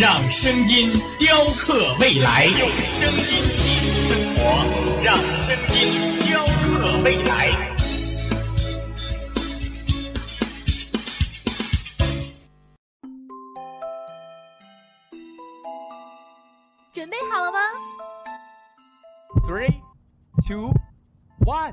让声音雕刻未来。用声音记录生活，让声音雕刻未来。准备好了吗 Three, two, one.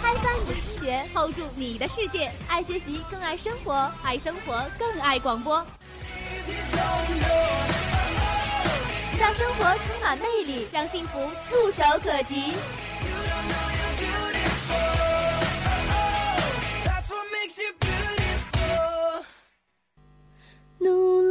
开翻你的听觉，hold 住你的世界。爱学习，更爱生活；爱生活，更爱广播。让生活充满魅力，让幸福触手可及。努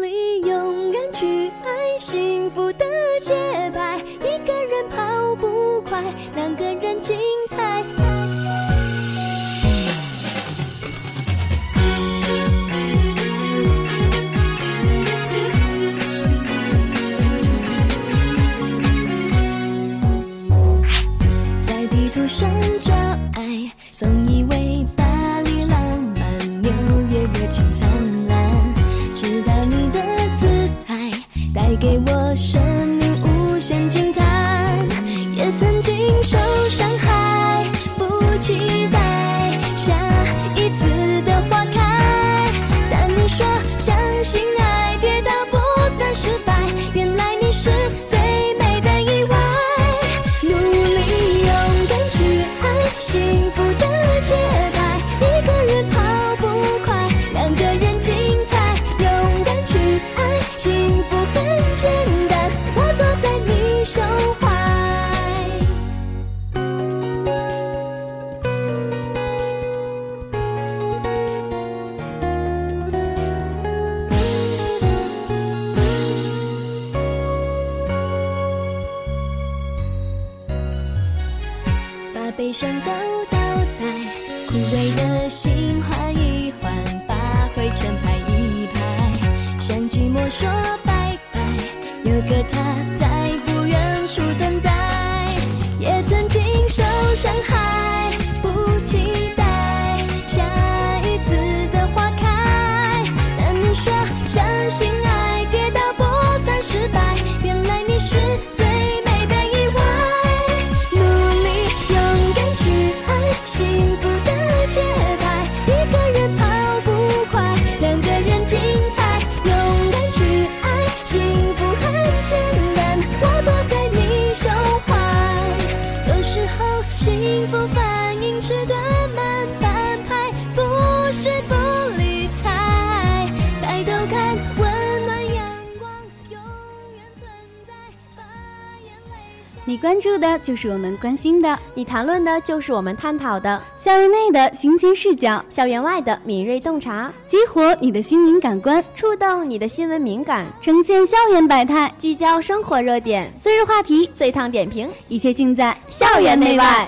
悲伤都倒带，枯萎的心换一换，把灰尘拍一拍，向寂寞说拜拜。有个他在不远处等你关注的就是我们关心的，你谈论的就是我们探讨的，校园内的新鲜视角，校园外的敏锐洞察，激活你的心灵感官，触动你的新闻敏感，呈现校园百态，聚焦生活热点，最热话题，最烫点评，一切尽在校园内外。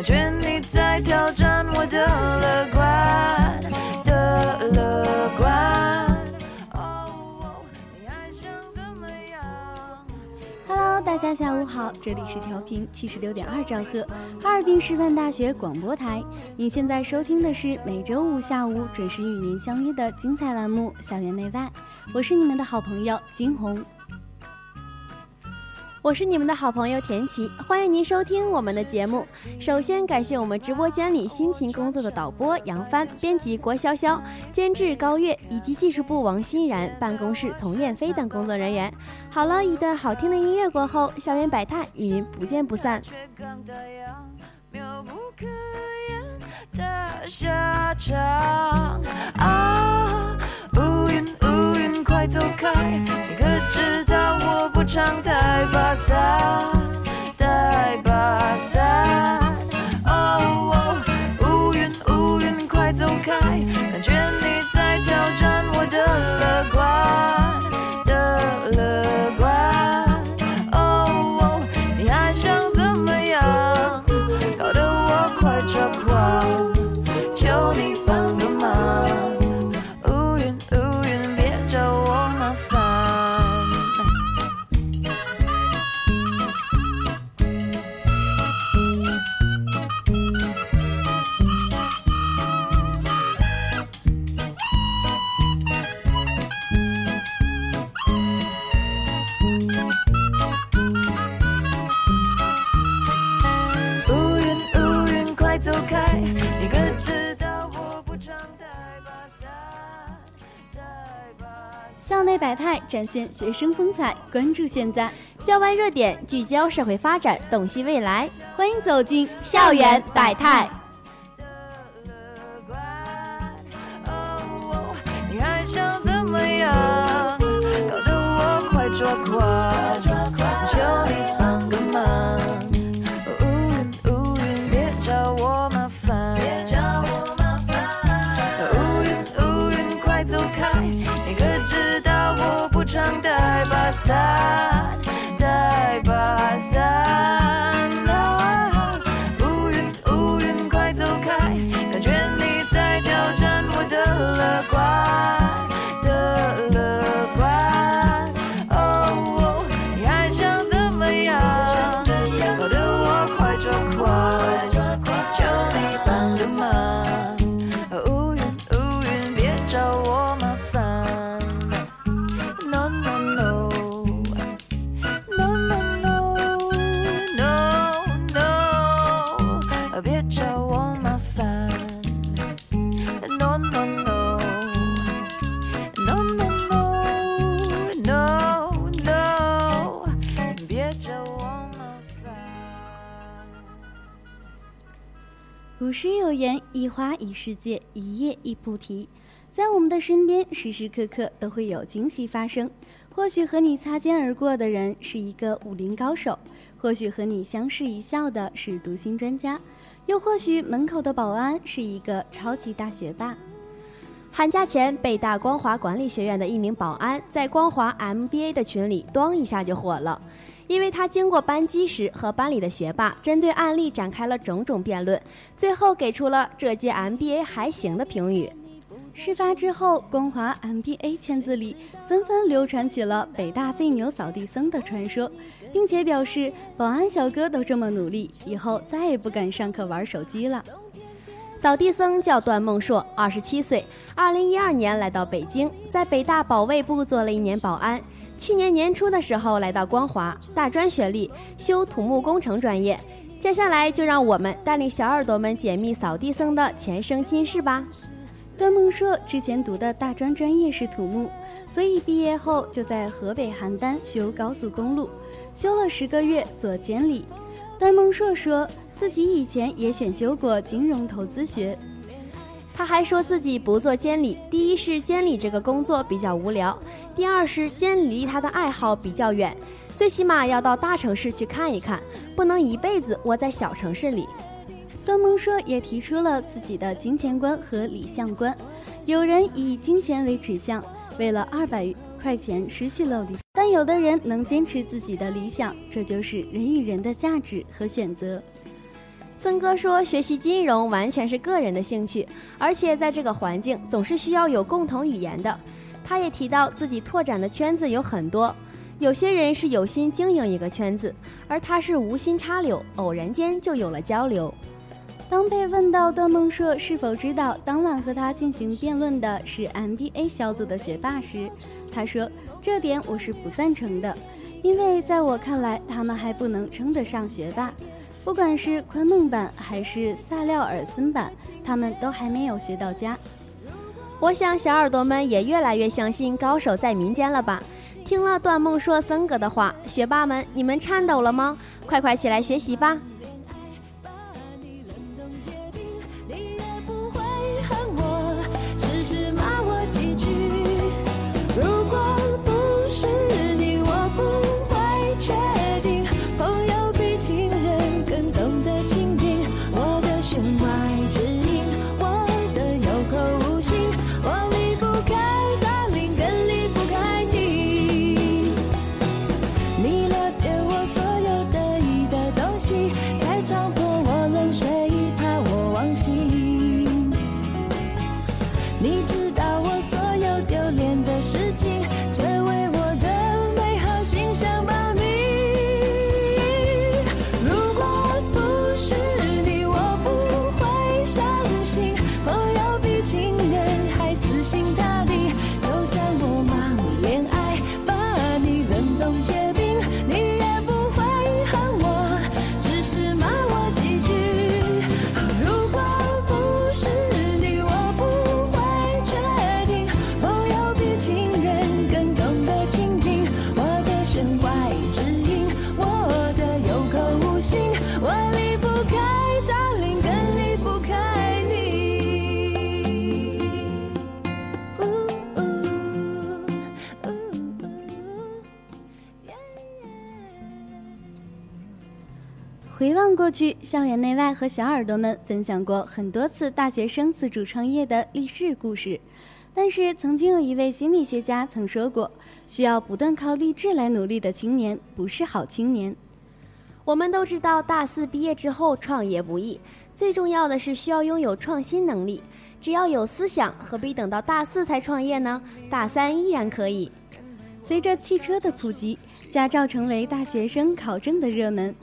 感觉你在挑战我的乐观的乐观。你还想怎么样？Hello，大家下午好，这里是调频七十六点二兆赫，哈尔滨师范大学广播台。您现在收听的是每周五下午准时与您相约的精彩栏目《校园内外》，我是你们的好朋友金红。我是你们的好朋友田琪，欢迎您收听我们的节目。首先感谢我们直播间里辛勤工作的导播杨帆、编辑郭潇潇、监制高月以及技术部王欣然、办公室丛燕飞等工作人员。好了，一段好听的音乐过后，校园百态与您不见不散。却刚太阳，妙不可言的下场啊！乌云快走开！你可知道我不常带把伞，带把伞。哦，乌云乌云快走开！感觉你在挑战我的乐观百态展现学生风采，关注现在，校外热点聚焦社会发展，洞悉未来。欢迎走进校园百态。怎么样？搞得我快抓狂，求你帮个忙。带世界，一夜一菩提。”在我们的身边，时时刻刻都会有惊喜发生。或许和你擦肩而过的人是一个武林高手，或许和你相视一笑的是读心专家，又或许门口的保安是一个超级大学霸。寒假前，北大光华管理学院的一名保安在光华 MBA 的群里“咣”一下就火了，因为他经过班级时和班里的学霸针对案例展开了种种辩论，最后给出了这届 MBA 还行的评语。事发之后，光华 MBA 圈子里纷纷流传起了北大最牛扫地僧的传说，并且表示保安小哥都这么努力，以后再也不敢上课玩手机了。扫地僧叫段梦硕，二十七岁，二零一二年来到北京，在北大保卫部做了一年保安。去年年初的时候来到光华，大专学历，修土木工程专业。接下来就让我们带领小耳朵们解密扫地僧的前生今世吧。段梦硕之前读的大专专业是土木，所以毕业后就在河北邯郸修高速公路，修了十个月做监理。段梦硕说自己以前也选修过金融投资学。他还说自己不做监理，第一是监理这个工作比较无聊，第二是监理离他的爱好比较远，最起码要到大城市去看一看，不能一辈子窝在小城市里。段梦硕也提出了自己的金钱观和理想观。有人以金钱为指向，为了二百块钱失去了理；但有的人能坚持自己的理想，这就是人与人的价值和选择。曾哥说，学习金融完全是个人的兴趣，而且在这个环境总是需要有共同语言的。他也提到自己拓展的圈子有很多，有些人是有心经营一个圈子，而他是无心插柳，偶然间就有了交流。当被问到段梦硕是否知道当晚和他进行辩论的是 MBA 小组的学霸时，他说：“这点我是不赞成的，因为在我看来，他们还不能称得上学霸。不管是昆梦版还是萨廖尔森版，他们都还没有学到家。”我想小耳朵们也越来越相信高手在民间了吧？听了段梦硕森哥的话，学霸们，你们颤抖了吗？快快起来学习吧！回望过去，校园内外和小耳朵们分享过很多次大学生自主创业的励志故事。但是，曾经有一位心理学家曾说过：“需要不断靠励志来努力的青年，不是好青年。”我们都知道，大四毕业之后创业不易，最重要的是需要拥有创新能力。只要有思想，何必等到大四才创业呢？大三依然可以。随着汽车的普及，驾照成为大学生考证的热门。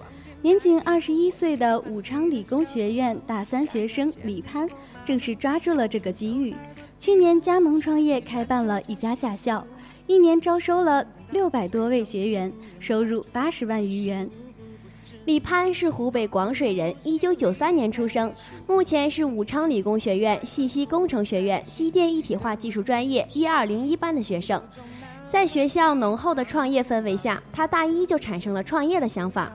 年仅二十一岁的武昌理工学院大三学生李攀，正是抓住了这个机遇。去年加盟创业，开办了一家驾校，一年招收了六百多位学员，收入八十万余元。李攀是湖北广水人，一九九三年出生，目前是武昌理工学院信息工程学院机电一体化技术专业一二零一班的学生。在学校浓厚的创业氛围下，他大一就产生了创业的想法。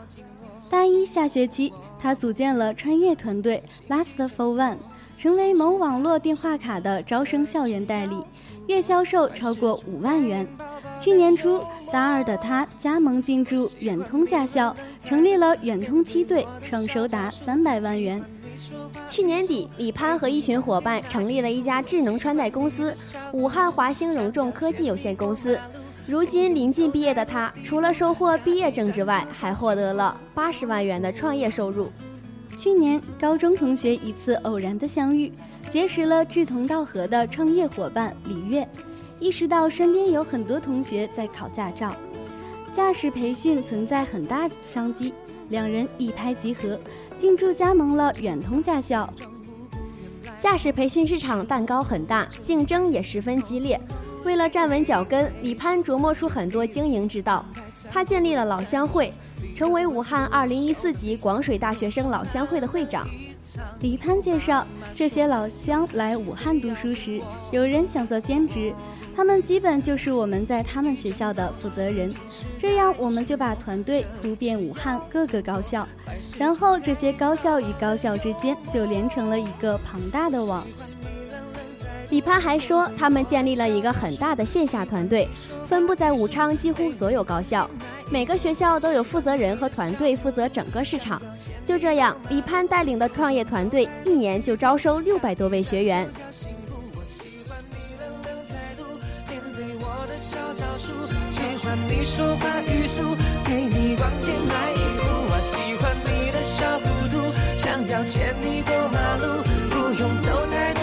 大一下学期，他组建了创业团队 Last for One，成为某网络电话卡的招生校园代理，月销售超过五万元。去年初，大二的他加盟进驻远通驾校，成立了远通七队，创收达三百万元。去年底，李攀和一群伙伴成立了一家智能穿戴公司——武汉华兴荣众科技有限公司。如今临近毕业的他，除了收获毕业证之外，还获得了八十万元的创业收入。去年，高中同学一次偶然的相遇，结识了志同道合的创业伙伴李月，意识到身边有很多同学在考驾照，驾驶培训存在很大商机，两人一拍即合，进驻加盟了远通驾校。驾驶培训市场蛋糕很大，竞争也十分激烈。为了站稳脚跟，李攀琢磨出很多经营之道。他建立了老乡会，成为武汉2014级广水大学生老乡会的会长。李潘介绍，这些老乡来武汉读书时，有人想做兼职，他们基本就是我们在他们学校的负责人。这样，我们就把团队铺遍武汉各个高校，然后这些高校与高校之间就连成了一个庞大的网。李潘还说，他们建立了一个很大的线下团队，分布在武昌几乎所有高校，每个学校都有负责人和团队负责整个市场。就这样，李潘带领的创业团队一年就招收六百多位学员。想要牵你过马路，不用走太多，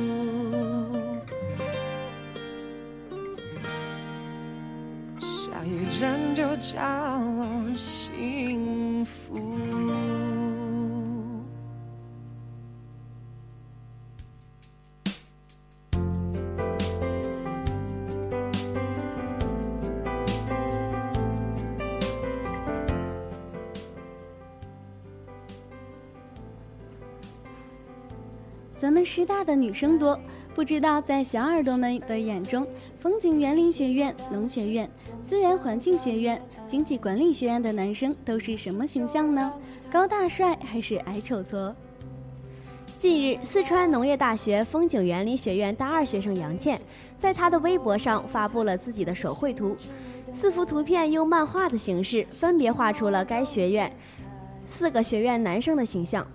下一站就叫幸福。咱们师大的女生多，不知道在小耳朵们的眼中，风景园林学院、农学院、资源环境学院、经济管理学院的男生都是什么形象呢？高大帅还是矮丑矬？近日，四川农业大学风景园林学院大二学生杨倩，在她的微博上发布了自己的手绘图，四幅图片用漫画的形式分别画出了该学院四个学院男生的形象。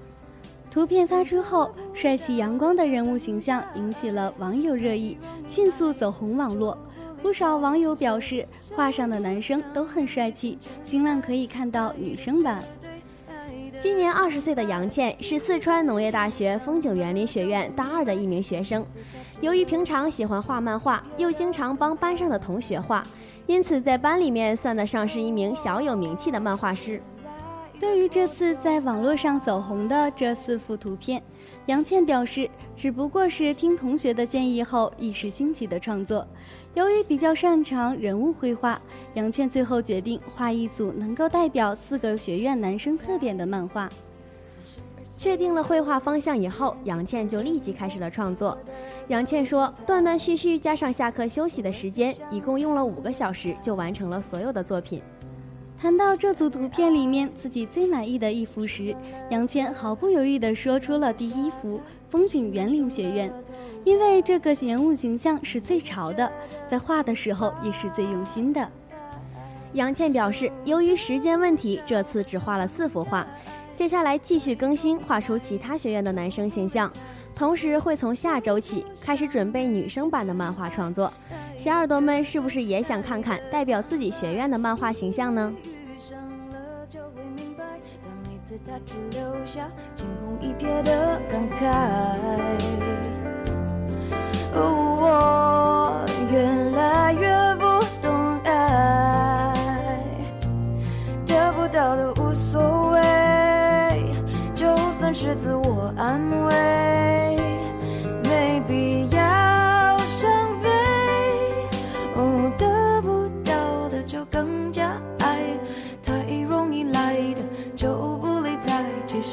图片发出后，帅气阳光的人物形象引起了网友热议，迅速走红网络。不少网友表示，画上的男生都很帅气，希望可以看到女生版。今年二十岁的杨倩是四川农业大学风景园林学院大二的一名学生。由于平常喜欢画漫画，又经常帮班上的同学画，因此在班里面算得上是一名小有名气的漫画师。对于这次在网络上走红的这四幅图片，杨倩表示，只不过是听同学的建议后一时兴起的创作。由于比较擅长人物绘画，杨倩最后决定画一组能够代表四个学院男生特点的漫画。确定了绘画方向以后，杨倩就立即开始了创作。杨倩说，断断续续加上下课休息的时间，一共用了五个小时就完成了所有的作品。谈到这组图片里面自己最满意的一幅时，杨倩毫不犹豫地说出了第一幅风景园林学院，因为这个人物形象是最潮的，在画的时候也是最用心的。杨倩表示，由于时间问题，这次只画了四幅画，接下来继续更新，画出其他学院的男生形象，同时会从下周起开始准备女生版的漫画创作。小耳朵们是不是也想看看代表自己学院的漫画形象呢？遇上了就会明白，但每次他只留下惊鸿一瞥的感慨。我越来越不懂爱，得不到的无所谓，就算是自我安慰，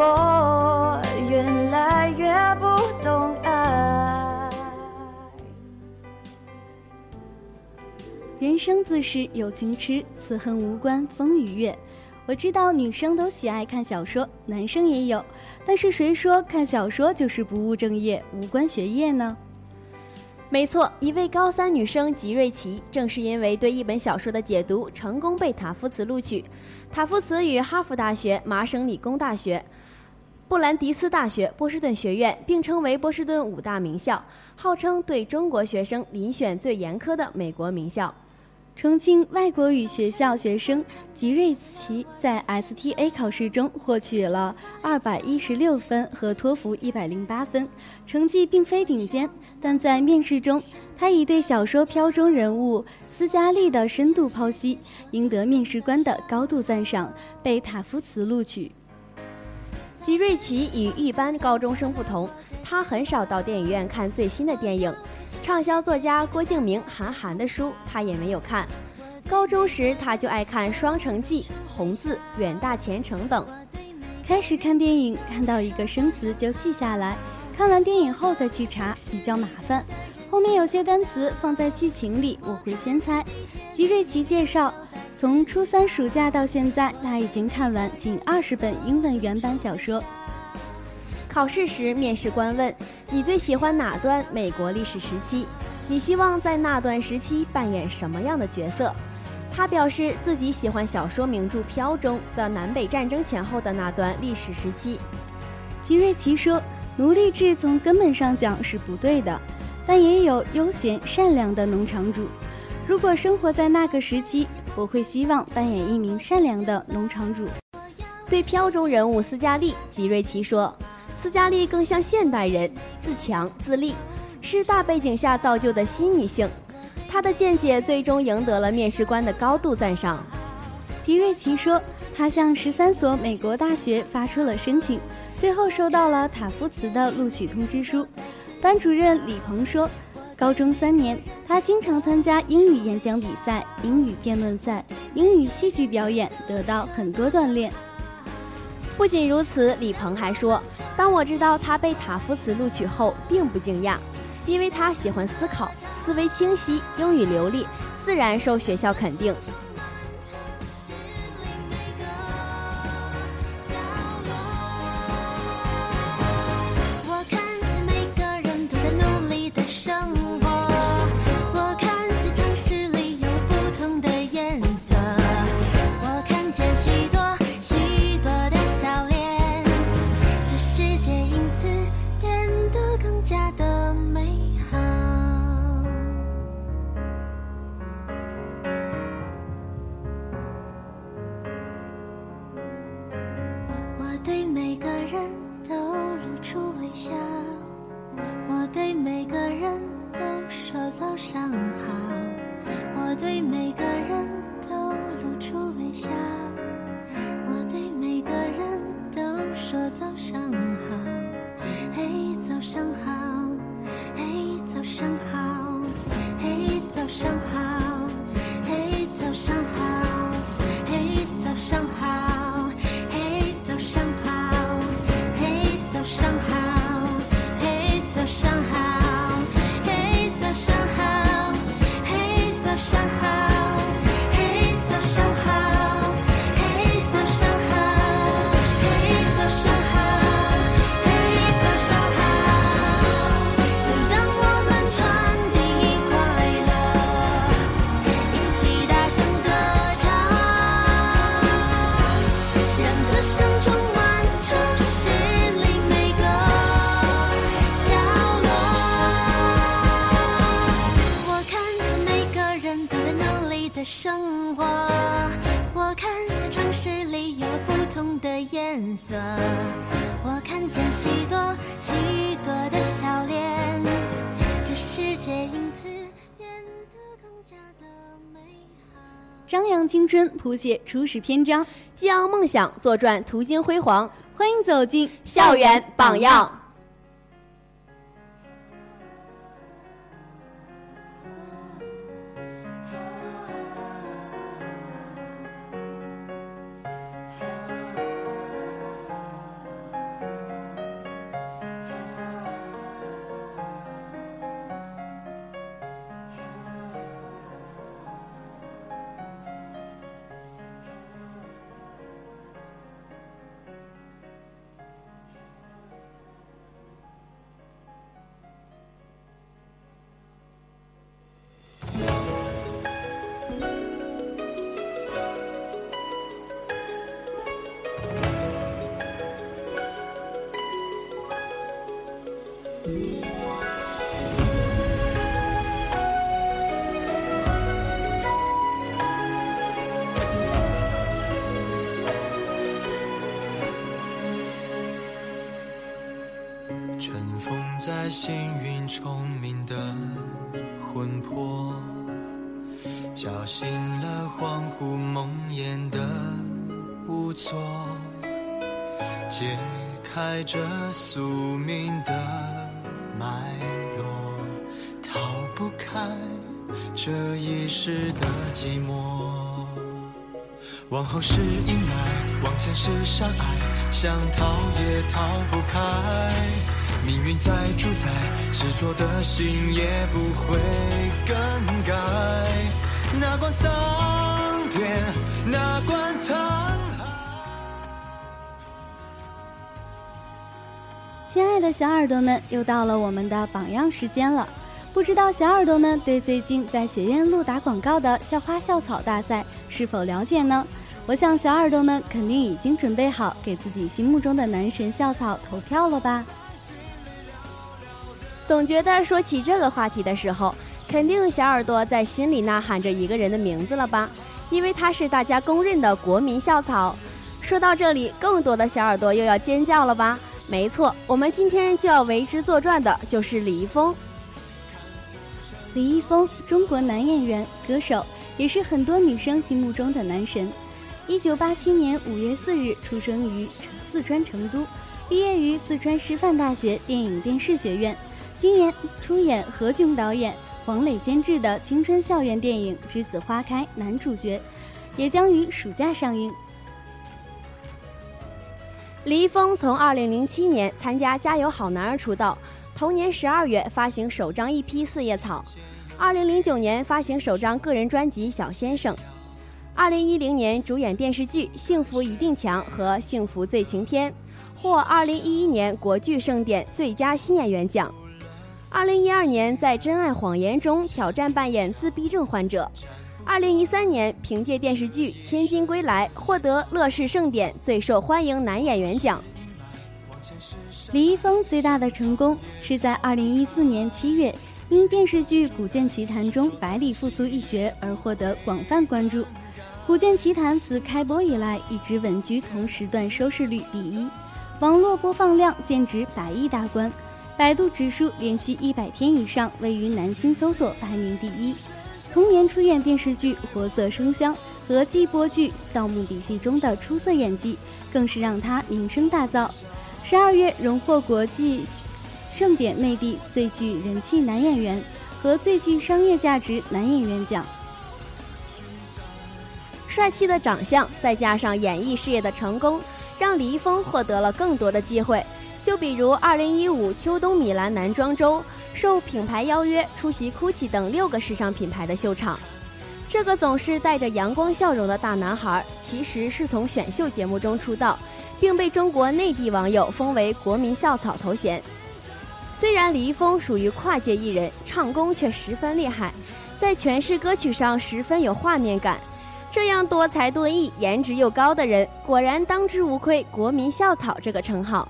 我越来越不懂爱。人生自是有情痴，此恨无关风与月。我知道女生都喜爱看小说，男生也有，但是谁说看小说就是不务正业、无关学业呢？没错，一位高三女生吉瑞奇，正是因为对一本小说的解读，成功被塔夫茨录取。塔夫茨与哈佛大学、麻省理工大学、布兰迪斯大学、波士顿学院并称为波士顿五大名校，号称对中国学生遴选最严苛的美国名校。重庆外国语学校学生吉瑞奇在 STA 考试中获取了二百一十六分和托福一百零八分，成绩并非顶尖，但在面试中，他以对小说飘中人物斯嘉丽的深度剖析，赢得面试官的高度赞赏，被塔夫茨录取。吉瑞奇与一般高中生不同，他很少到电影院看最新的电影。畅销作家郭敬明、韩寒的书，他也没有看。高中时他就爱看《双城记》《红字》《远大前程》等。开始看电影，看到一个生词就记下来，看完电影后再去查，比较麻烦。后面有些单词放在剧情里，我会先猜。吉瑞奇介绍，从初三暑假到现在，他已经看完近二十本英文原版小说。考试时，面试官问你最喜欢哪段美国历史时期？你希望在那段时期扮演什么样的角色？他表示自己喜欢小说名著《飘》中的南北战争前后的那段历史时期。吉瑞奇说：“奴隶制从根本上讲是不对的，但也有悠闲善良的农场主。如果生活在那个时期，我会希望扮演一名善良的农场主。”对《飘》中人物斯嘉丽，吉瑞奇说。斯嘉丽更像现代人，自强自立，是大背景下造就的新女性。她的见解最终赢得了面试官的高度赞赏。吉瑞奇说，他向十三所美国大学发出了申请，最后收到了塔夫茨的录取通知书。班主任李鹏说，高中三年，他经常参加英语演讲比赛、英语辩论赛、英语戏剧表演，得到很多锻炼。不仅如此，李鹏还说：“当我知道他被塔夫茨录取后，并不惊讶，因为他喜欢思考，思维清晰，英语流利，自然受学校肯定。”色，我看见许多许多的笑脸。这世界因此变得更加的美好，张扬青春，谱写初始篇章，激昂梦想，坐转途经辉煌。欢迎走进校园榜样。了恍惚梦魇的无措，解开这宿命的脉络，逃不开这一世的寂寞。往后是阴霾，往前是山隘，想逃也逃不开。命运在主宰，执着的心也不会更改。哪管桑田，哪管沧海。亲爱的小耳朵们，又到了我们的榜样时间了。不知道小耳朵们对最近在学院路打广告的校花校草大赛是否了解呢？我想小耳朵们肯定已经准备好给自己心目中的男神校草投票了吧？总觉得说起这个话题的时候，肯定小耳朵在心里呐喊着一个人的名字了吧？因为他是大家公认的国民校草。说到这里，更多的小耳朵又要尖叫了吧？没错，我们今天就要为之作传的就是李易峰。李易峰，中国男演员、歌手，也是很多女生心目中的男神。一九八七年五月四日出生于四川成都，毕业于四川师范大学电影电视学院。今年出演何炅导演、黄磊监制的青春校园电影《栀子花开》男主角，也将于暑假上映。李易峰从二零零七年参加《加油好男儿》出道。同年十二月发行首张 EP《四叶草》，二零零九年发行首张个人专辑《小先生》，二零一零年主演电视剧《幸福一定强》和《幸福最晴天》，获二零一一年国剧盛典最佳新演员奖。二零一二年在《真爱谎言》中挑战扮演自闭症患者。二零一三年凭借电视剧《千金归来》获得乐视盛典最受欢迎男演员奖。李易峰最大的成功是在2014年7月，因电视剧《古剑奇谭》中百里复苏一角而获得广泛关注。《古剑奇谭》自开播以来一直稳居同时段收视率第一，网络播放量剑指百亿大关，百度指数连续一百天以上位于男星搜索排名第一。同年出演电视剧《活色生香》和季播剧《盗墓笔记》中的出色演技，更是让他名声大噪。十二月荣获国际盛典内地最具人气男演员和最具商业价值男演员奖。帅气的长相再加上演艺事业的成功，让李易峰获得了更多的机会。就比如二零一五秋冬米兰男装周，受品牌邀约出席 GUCCI 等六个时尚品牌的秀场。这个总是带着阳光笑容的大男孩，其实是从选秀节目中出道。并被中国内地网友封为“国民校草”头衔。虽然李易峰属于跨界艺人，唱功却十分厉害，在诠释歌曲上十分有画面感。这样多才多艺、颜值又高的人，果然当之无愧“国民校草”这个称号。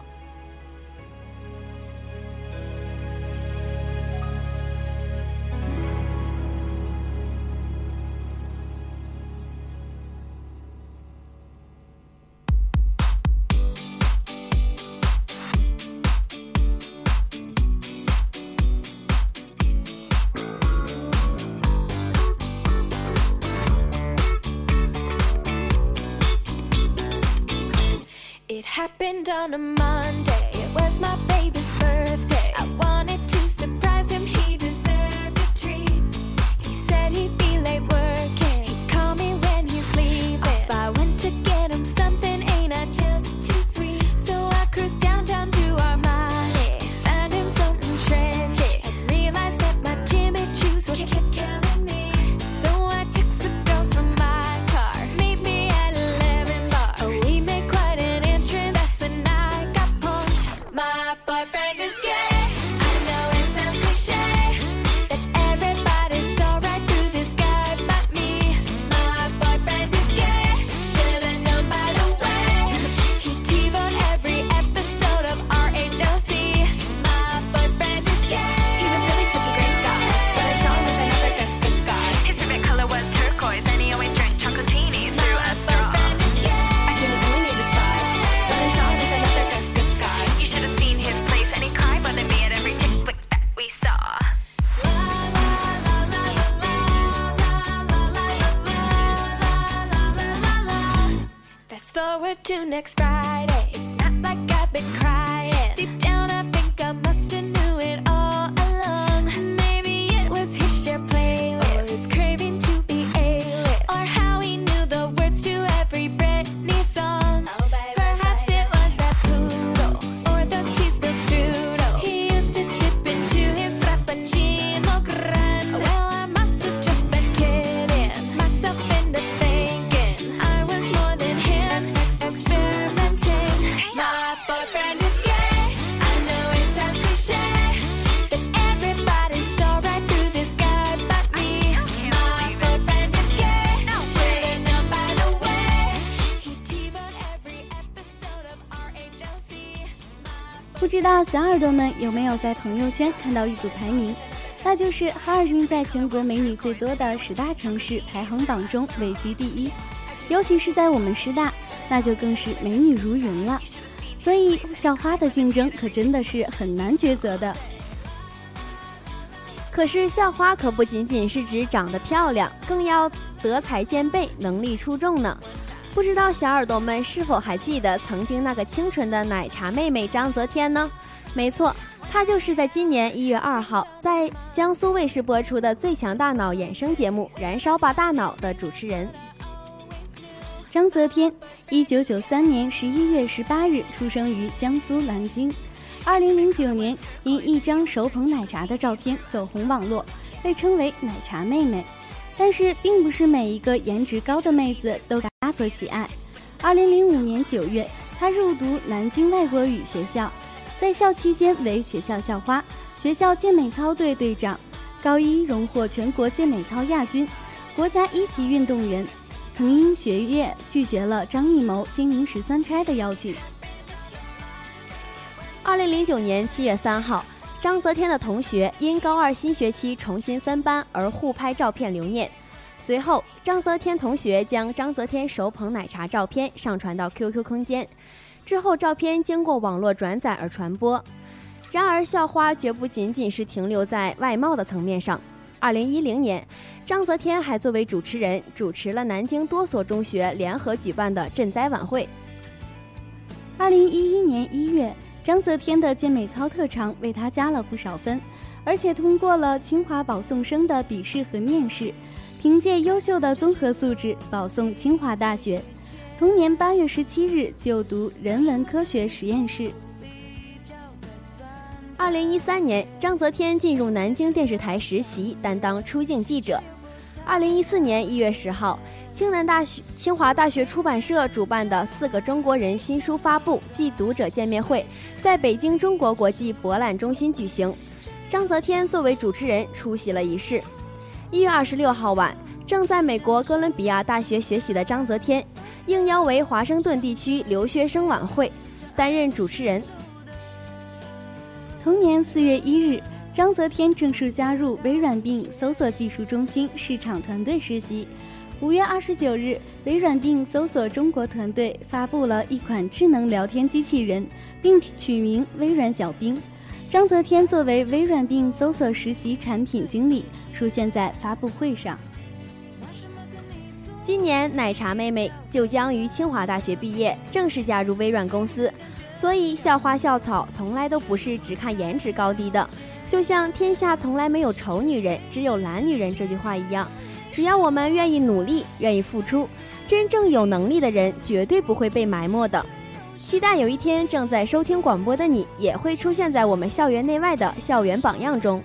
To next Friday. 耳朵们有没有在朋友圈看到一组排名？那就是哈尔滨在全国美女最多的十大城市排行榜中位居第一，尤其是在我们师大，那就更是美女如云了。所以校花的竞争可真的是很难抉择的。可是校花可不仅仅是指长得漂亮，更要德才兼备，能力出众呢。不知道小耳朵们是否还记得曾经那个清纯的奶茶妹妹张泽天呢？没错，她就是在今年一月二号在江苏卫视播出的《最强大脑》衍生节目《燃烧吧大脑》的主持人。张泽天，一九九三年十一月十八日出生于江苏南京。二零零九年因一张手捧奶茶的照片走红网络，被称为“奶茶妹妹”。但是，并不是每一个颜值高的妹子都被他所喜爱。二零零五年九月，她入读南京外国语学校，在校期间为学校校花、学校健美操队队长，高一荣获全国健美操亚军，国家一级运动员。曾因学业拒绝了张艺谋经营十三钗的邀请。二零零九年七月三号，张泽天的同学因高二新学期重新分班而互拍照片留念。随后，张泽天同学将张泽天手捧奶茶照片上传到 QQ 空间，之后照片经过网络转载而传播。然而，校花绝不仅仅是停留在外貌的层面上。二零一零年，章泽天还作为主持人主持了南京多所中学联合举办的赈灾晚会。二零一一年一月，张泽天的健美操特长为他加了不少分，而且通过了清华保送生的笔试和面试，凭借优秀的综合素质保送清华大学。同年八月十七日就读人文科学实验室。二零一三年，张泽天进入南京电视台实习，担当出镜记者。二零一四年一月十号，清南大学、清华大学出版社主办的《四个中国人》新书发布暨读者见面会，在北京中国国际博览中心举行。张泽天作为主持人出席了仪式。一月二十六号晚，正在美国哥伦比亚大学学习的张泽天，应邀为华盛顿地区留学生晚会担任主持人。同年四月一日，张泽天正式加入微软并搜索技术中心市场团队实习。五月二十九日，微软并搜索中国团队发布了一款智能聊天机器人，并取名“微软小冰”。张泽天作为微软并搜索实习产品经理，出现在发布会上。今年，奶茶妹妹就将于清华大学毕业，正式加入微软公司。所以，校花校草从来都不是只看颜值高低的，就像“天下从来没有丑女人，只有懒女人”这句话一样。只要我们愿意努力，愿意付出，真正有能力的人绝对不会被埋没的。期待有一天，正在收听广播的你，也会出现在我们校园内外的校园榜样中。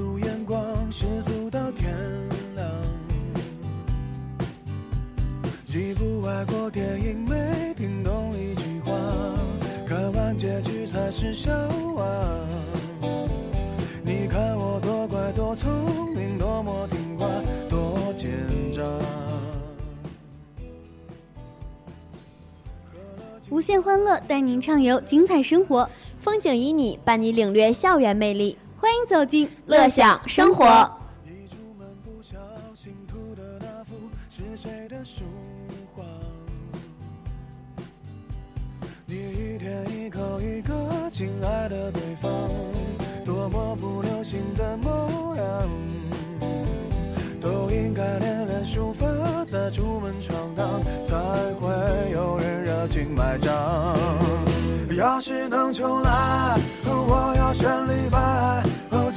了世俗眼光，世俗到天亮。几部外国电影没听懂一句话，看完结局才是笑话。你看我多乖多聪明，多么听话，多奸诈。无限欢乐带您畅游精彩生活，风景旖旎伴你领略校园魅力，走进乐享生活。一出门不小心涂的那幅是谁的书画？你一天一口一个亲爱的对方，多么不流行的模样，都应该练练书法，再出门闯荡，才会有人热情买账。要是能重来，我要选李白。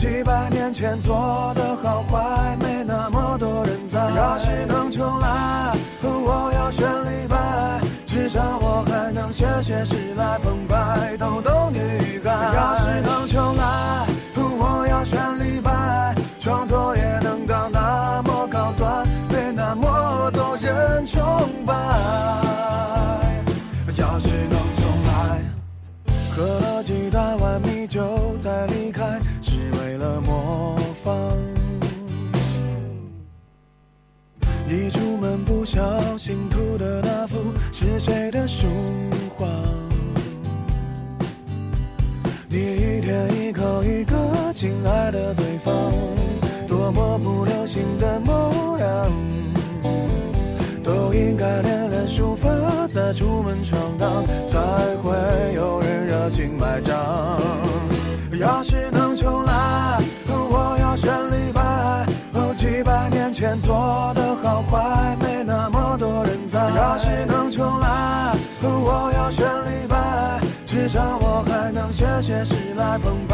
哦，几百年前做的好坏，没那么多人在。要是能重来，我要选李白，至少我还能写写诗来澎湃逗逗女孩。要是能重来，我要选李白，创作也能到那么高端，被那么多人崇拜。要是能重来。喝了几大碗不小心涂的那幅是谁的写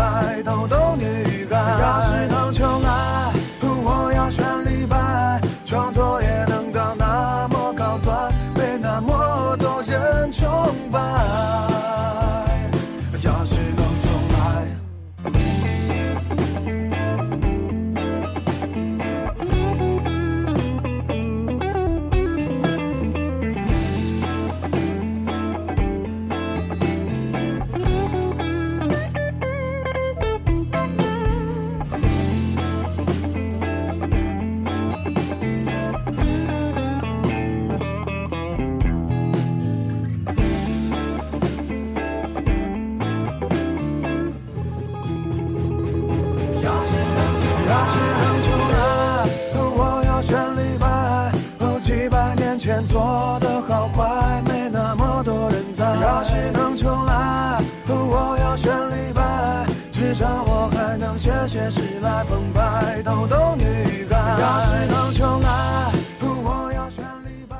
至少我还能写写诗来澎湃逗逗女孩。要是能重来，我要选李白，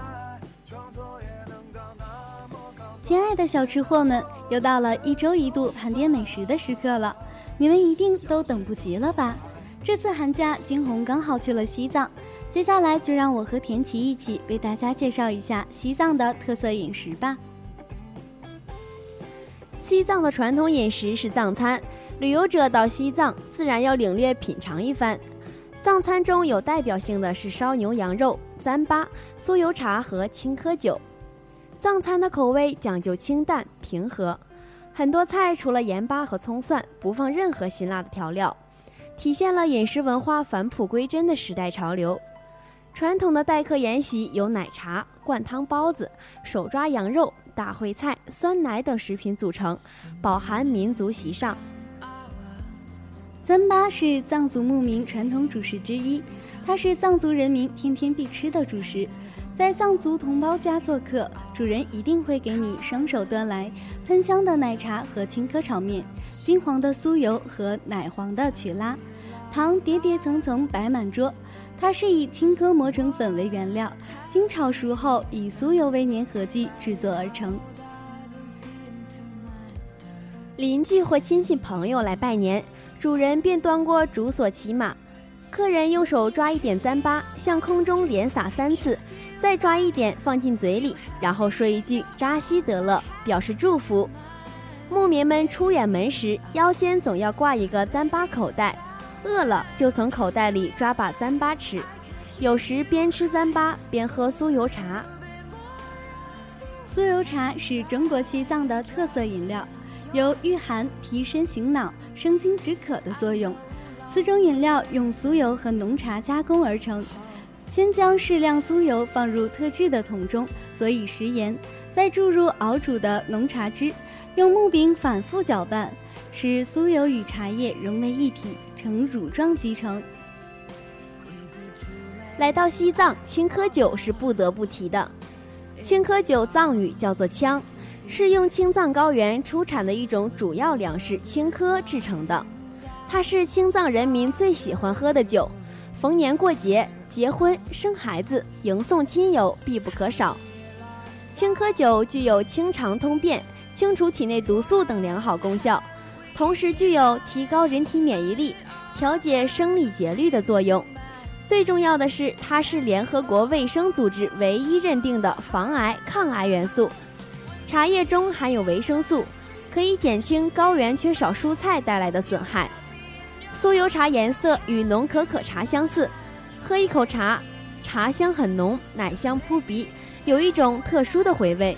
创作也能到那么高。亲爱的小吃货们，又到了一周一度盘点美食的时刻了，你们一定都等不及了吧？这次寒假，金红刚好去了西藏，接下来就让我和田琪一起为大家介绍一下西藏的特色饮食吧。西藏的传统饮食是藏餐，旅游者到西藏自然要领略品尝一番。藏餐中有代表性的是烧牛羊肉、糌粑、酥油茶和青稞酒。藏餐的口味讲究清淡平和，很多菜除了盐巴和葱蒜，不放任何辛辣的调料，体现了饮食文化返璞归真的时代潮流。传统的待客宴席由奶茶、灌汤包子、手抓羊肉、大烩菜、酸奶等食品组成，饱含民族习尚。糌粑是藏族牧民传统主食之一，它是藏族人民天天必吃的主食。在藏族同胞家做客，主人一定会给你双手端来喷香的奶茶和青稞炒面，金黄的酥油和奶黄的曲拉，糖叠叠层层摆满桌。它是以青稞磨成粉为原料，经炒熟后以酥油为粘合剂制作而成。邻居或亲戚朋友来拜年，主人便端过竹索骑马，客人用手抓一点糌粑，向空中连撒三次，再抓一点放进嘴里，然后说一句“扎西德勒”，表示祝福。牧民们出远门时，腰间总要挂一个糌粑口袋，饿了就从口袋里抓把糌粑吃，有时边吃糌粑边喝酥油茶。酥油茶是中国西藏的特色饮料，有御寒、提神醒脑、生津止渴的作用。此种饮料用酥油和浓茶加工而成，先将适量酥油放入特制的桶中，佐以食盐，再注入熬煮的浓茶汁，用木柄反复搅拌，使酥油与茶叶融为一体，呈乳状即成。来到西藏，青稞酒是不得不提的。青稞酒藏语叫做羌，是用青藏高原出产的一种主要粮食青稞制成的。它是青藏人民最喜欢喝的酒，逢年过节、结婚、生孩子、迎送亲友必不可少。青稞酒具有清肠通便、清除体内毒素等良好功效，同时具有提高人体免疫力、调节生理节律的作用。最重要的是，它是联合国卫生组织唯一认定的防癌抗癌元素。茶叶中含有维生素，可以减轻高原缺少蔬菜带来的损害。酥油茶颜色与浓可可茶相似，喝一口茶，茶香很浓，奶香扑鼻，有一种特殊的回味。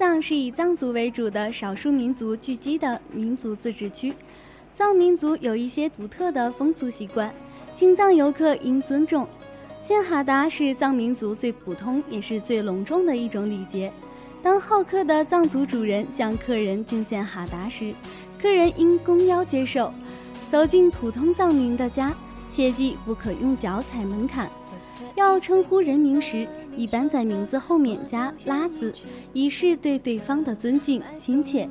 藏是以藏族为主的少数民族聚居的民族自治区，藏民族有一些独特的风俗习惯，进藏游客应尊重。献哈达是藏民族最普通也是最隆重的一种礼节。当好客的藏族主人向客人敬献哈达时，客人应弓腰接受。走进普通藏民的家，切记不可用脚踩门槛。要称呼人名时，一般在名字后面加“拉”字，以示对对方的尊敬亲切。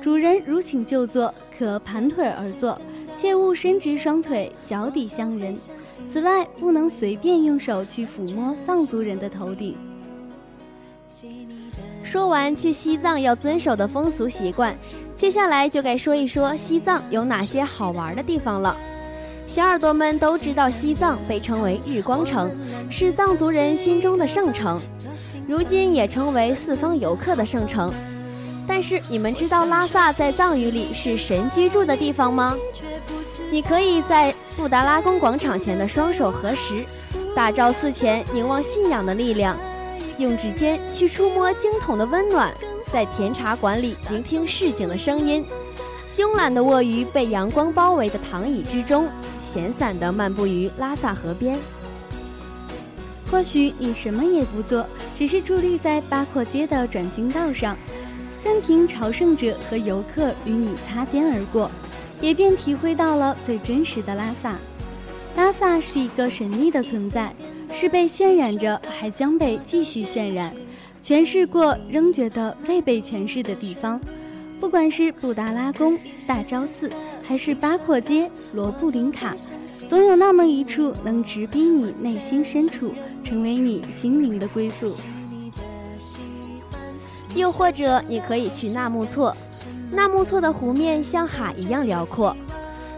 主人如请就坐，可盘腿而坐，切勿伸直双腿，脚底相人。此外，不能随便用手去抚摸藏族人的头顶。说完去西藏要遵守的风俗习惯，接下来就该说一说西藏有哪些好玩的地方了。小耳朵们都知道，西藏被称为日光城，是藏族人心中的圣城，如今也成为四方游客的圣城。但是，你们知道拉萨在藏语里是神居住的地方吗？你可以在布达拉宫广场前的双手合十，大昭寺前凝望信仰的力量，用指尖去触摸经筒的温暖，在甜茶馆里聆听市井的声音，慵懒地卧于被阳光包围的躺椅之中。闲散地漫步于拉萨河边。或许你什么也不做，只是伫立在八廓街的转经道上，任凭朝圣者和游客与你擦肩而过，也便体会到了最真实的拉萨。拉萨是一个神秘的存在，是被渲染着，还将被继续渲染，诠释过仍觉得未被诠释的地方。不管是布达拉宫、大昭寺。还是八廓街、罗布林卡，总有那么一处能直逼你内心深处，成为你心灵的归宿。又或者你可以去纳木错，纳木错的湖面像海一样辽阔，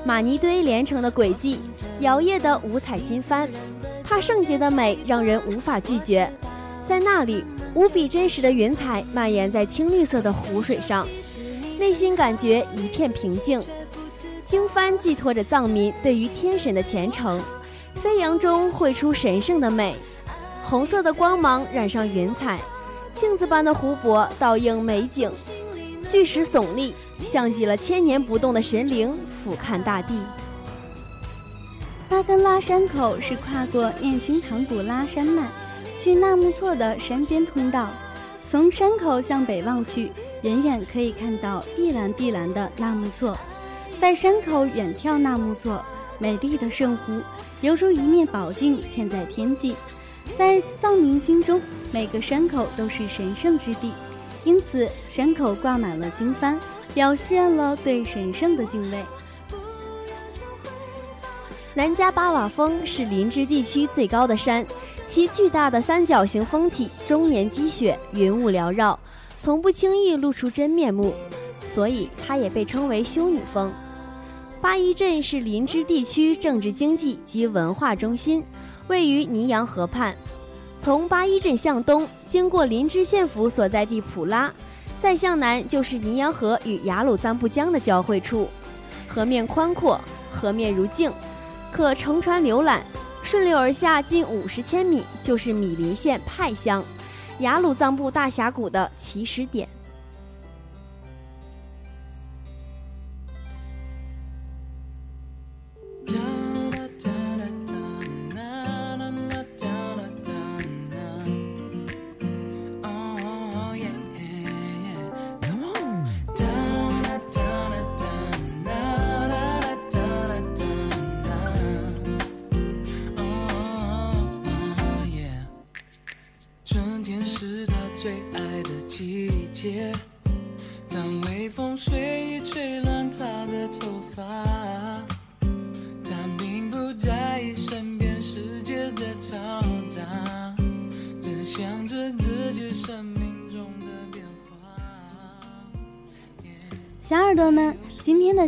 玛尼堆连成的轨迹，摇曳的五彩金帆，它圣洁的美让人无法拒绝。在那里，无比真实的云彩蔓延在青绿色的湖水上，内心感觉一片平静。经幡寄托着藏民对于天神的虔诚，飞扬中绘出神圣的美，红色的光芒染上云彩，镜子般的湖泊倒映美景，巨石耸立，像极了千年不动的神灵俯瞰大地。巴根拉山口是跨过念青唐古拉山脉去纳木错的山间通道，从山口向北望去，远远可以看到碧蓝碧蓝的纳木错。在山口远眺纳木错，美丽的圣湖犹如一面宝镜嵌在天际。在藏民心中，每个山口都是神圣之地，因此山口挂满了经幡，表现了对神圣的敬畏。南迦巴瓦峰是林芝地区最高的山，其巨大的三角形峰体终年积雪，云雾缭绕，从不轻易露出真面目，所以它也被称为修女峰。八一镇是林芝地区政治经济及文化中心，位于尼洋河畔。从八一镇向东，经过林芝县府所在地普拉，再向南就是尼洋河与雅鲁藏布江的交汇处。河面宽阔，河面如镜。可乘船游览，顺流而下近五十千米就是米林县派乡，雅鲁藏布大峡谷的起始点。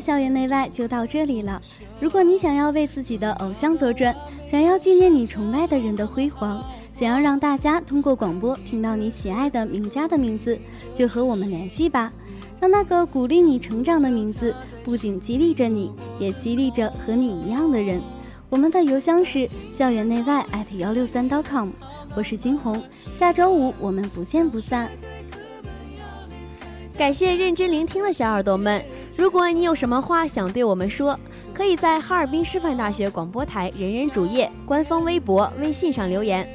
校园内外就到这里了。如果你想要为自己的偶像作证，想要纪念你崇拜的人的辉煌，想要让大家通过广播听到你喜爱的名家的名字，就和我们联系吧。让那个鼓励你成长的名字，不仅激励着你，也激励着和你一样的人。我们的邮箱是校园内外 at 幺六三 .com。我是金红，下周五我们不见不散。感谢认真聆听的小耳朵们，如果你有什么话想对我们说，可以在哈尔滨师范大学广播台人人主页、官方微博、微信上留言。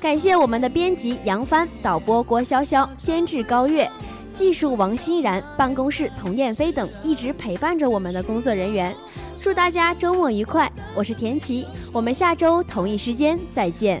感谢我们的编辑杨帆、导播郭潇潇、监制高月、技术王欣然、办公室丛燕飞等一直陪伴着我们的工作人员。祝大家周末愉快！我是田琪，我们下周同一时间再见。